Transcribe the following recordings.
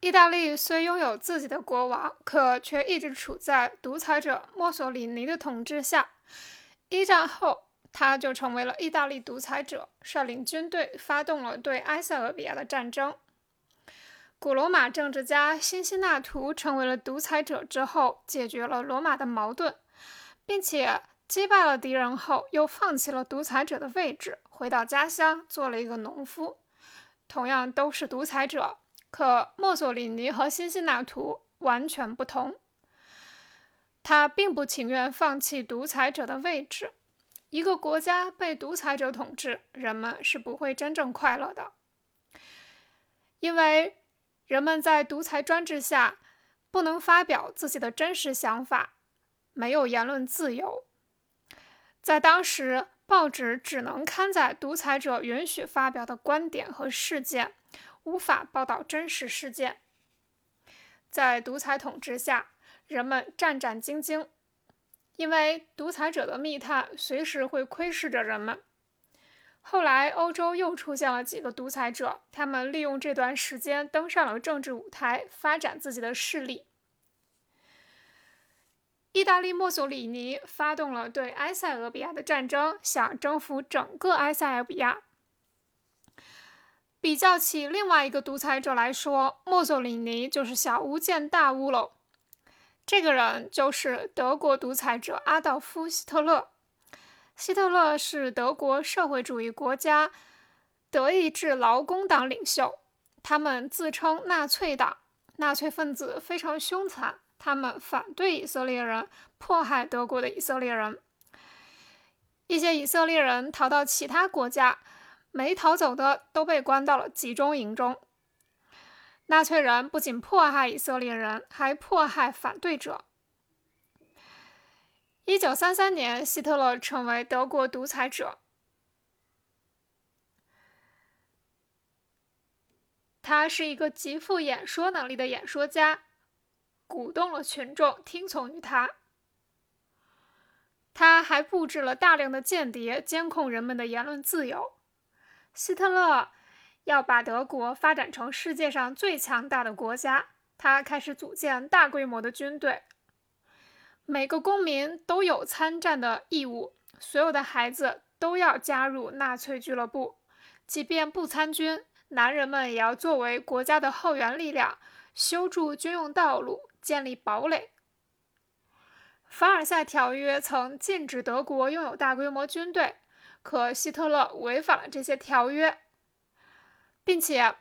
意大利虽拥有自己的国王，可却一直处在独裁者墨索里尼的统治下。一战后，他就成为了意大利独裁者，率领军队发动了对埃塞俄比亚的战争。古罗马政治家辛西纳图成为了独裁者之后，解决了罗马的矛盾，并且击败了敌人后，又放弃了独裁者的位置，回到家乡做了一个农夫。同样都是独裁者，可墨索里尼和辛西那图完全不同。他并不情愿放弃独裁者的位置。一个国家被独裁者统治，人们是不会真正快乐的，因为。人们在独裁专制下不能发表自己的真实想法，没有言论自由。在当时，报纸只能刊载独裁者允许发表的观点和事件，无法报道真实事件。在独裁统治下，人们战战兢兢，因为独裁者的密探随时会窥视着人们。后来，欧洲又出现了几个独裁者，他们利用这段时间登上了政治舞台，发展自己的势力。意大利墨索里尼发动了对埃塞俄比亚的战争，想征服整个埃塞俄比亚。比较起另外一个独裁者来说，墨索里尼就是小巫见大巫喽。这个人就是德国独裁者阿道夫·希特勒。希特勒是德国社会主义国家德意志劳工党领袖，他们自称纳粹党。纳粹分子非常凶残，他们反对以色列人，迫害德国的以色列人。一些以色列人逃到其他国家，没逃走的都被关到了集中营中。纳粹人不仅迫害以色列人，还迫害反对者。一九三三年，希特勒成为德国独裁者。他是一个极富演说能力的演说家，鼓动了群众听从于他。他还布置了大量的间谍，监控人们的言论自由。希特勒要把德国发展成世界上最强大的国家，他开始组建大规模的军队。每个公民都有参战的义务，所有的孩子都要加入纳粹俱乐部，即便不参军，男人们也要作为国家的后援力量，修筑军用道路，建立堡垒。凡尔赛条约曾禁止德国拥有大规模军队，可希特勒违反了这些条约，并且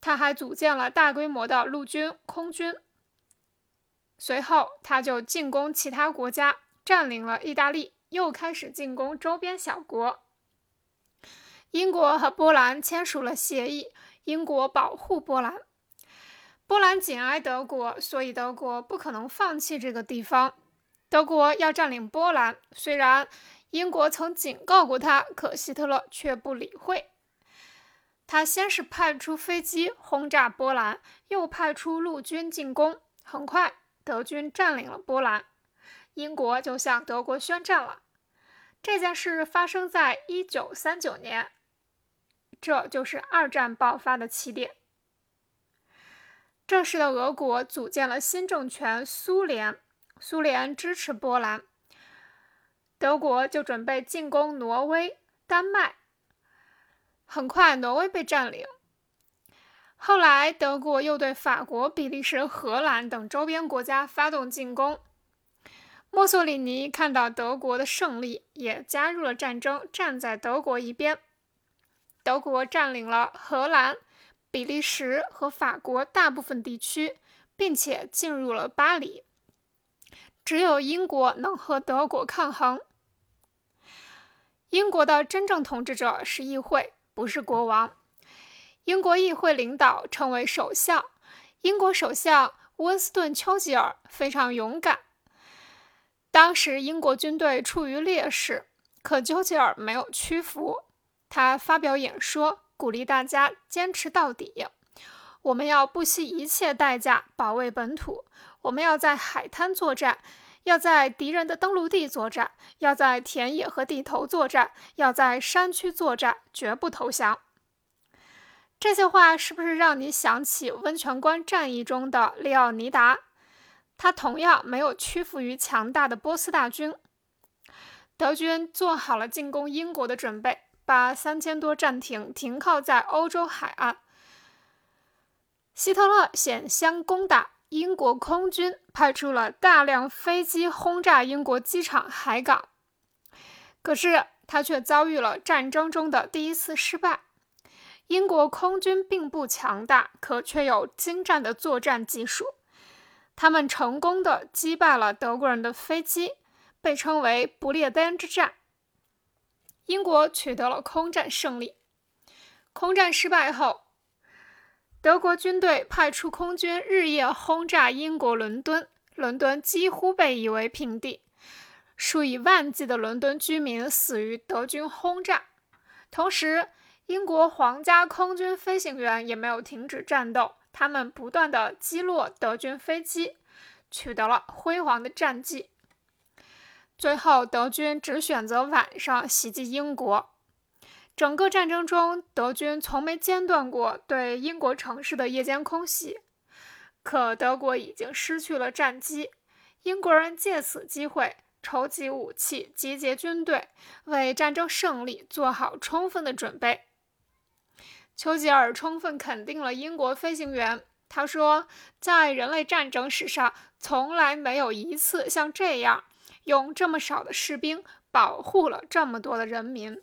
他还组建了大规模的陆军、空军。随后，他就进攻其他国家，占领了意大利，又开始进攻周边小国。英国和波兰签署了协议，英国保护波兰。波兰紧挨德国，所以德国不可能放弃这个地方。德国要占领波兰，虽然英国曾警告过他，可希特勒却不理会。他先是派出飞机轰炸波兰，又派出陆军进攻，很快。德军占领了波兰，英国就向德国宣战了。这件事发生在一九三九年，这就是二战爆发的起点。这时的俄国组建了新政权苏联，苏联支持波兰，德国就准备进攻挪威、丹麦。很快，挪威被占领。后来，德国又对法国、比利时、荷兰等周边国家发动进攻。墨索里尼看到德国的胜利，也加入了战争，站在德国一边。德国占领了荷兰、比利时和法国大部分地区，并且进入了巴黎。只有英国能和德国抗衡。英国的真正统治者是议会，不是国王。英国议会领导称为首相。英国首相温斯顿·丘吉尔非常勇敢。当时英国军队处于劣势，可丘吉尔没有屈服。他发表演说，鼓励大家坚持到底。我们要不惜一切代价保卫本土。我们要在海滩作战，要在敌人的登陆地作战，要在田野和地头作战，要在山区作战，绝不投降。这些话是不是让你想起温泉关战役中的利奥尼达？他同样没有屈服于强大的波斯大军。德军做好了进攻英国的准备，把三千多战艇停靠在欧洲海岸。希特勒险相攻打，英国空军派出了大量飞机轰炸英国机场、海港。可是他却遭遇了战争中的第一次失败。英国空军并不强大，可却有精湛的作战技术。他们成功的击败了德国人的飞机，被称为“不列颠之战”。英国取得了空战胜利。空战失败后，德国军队派出空军日夜轰炸英国伦敦，伦敦几乎被夷为平地，数以万计的伦敦居民死于德军轰炸。同时，英国皇家空军飞行员也没有停止战斗。他们不断的击落德军飞机，取得了辉煌的战绩。最后，德军只选择晚上袭击英国。整个战争中，德军从没间断过对英国城市的夜间空袭。可德国已经失去了战机，英国人借此机会筹集武器，集结军队，为战争胜利做好充分的准备。丘吉尔充分肯定了英国飞行员。他说，在人类战争史上，从来没有一次像这样用这么少的士兵保护了这么多的人民。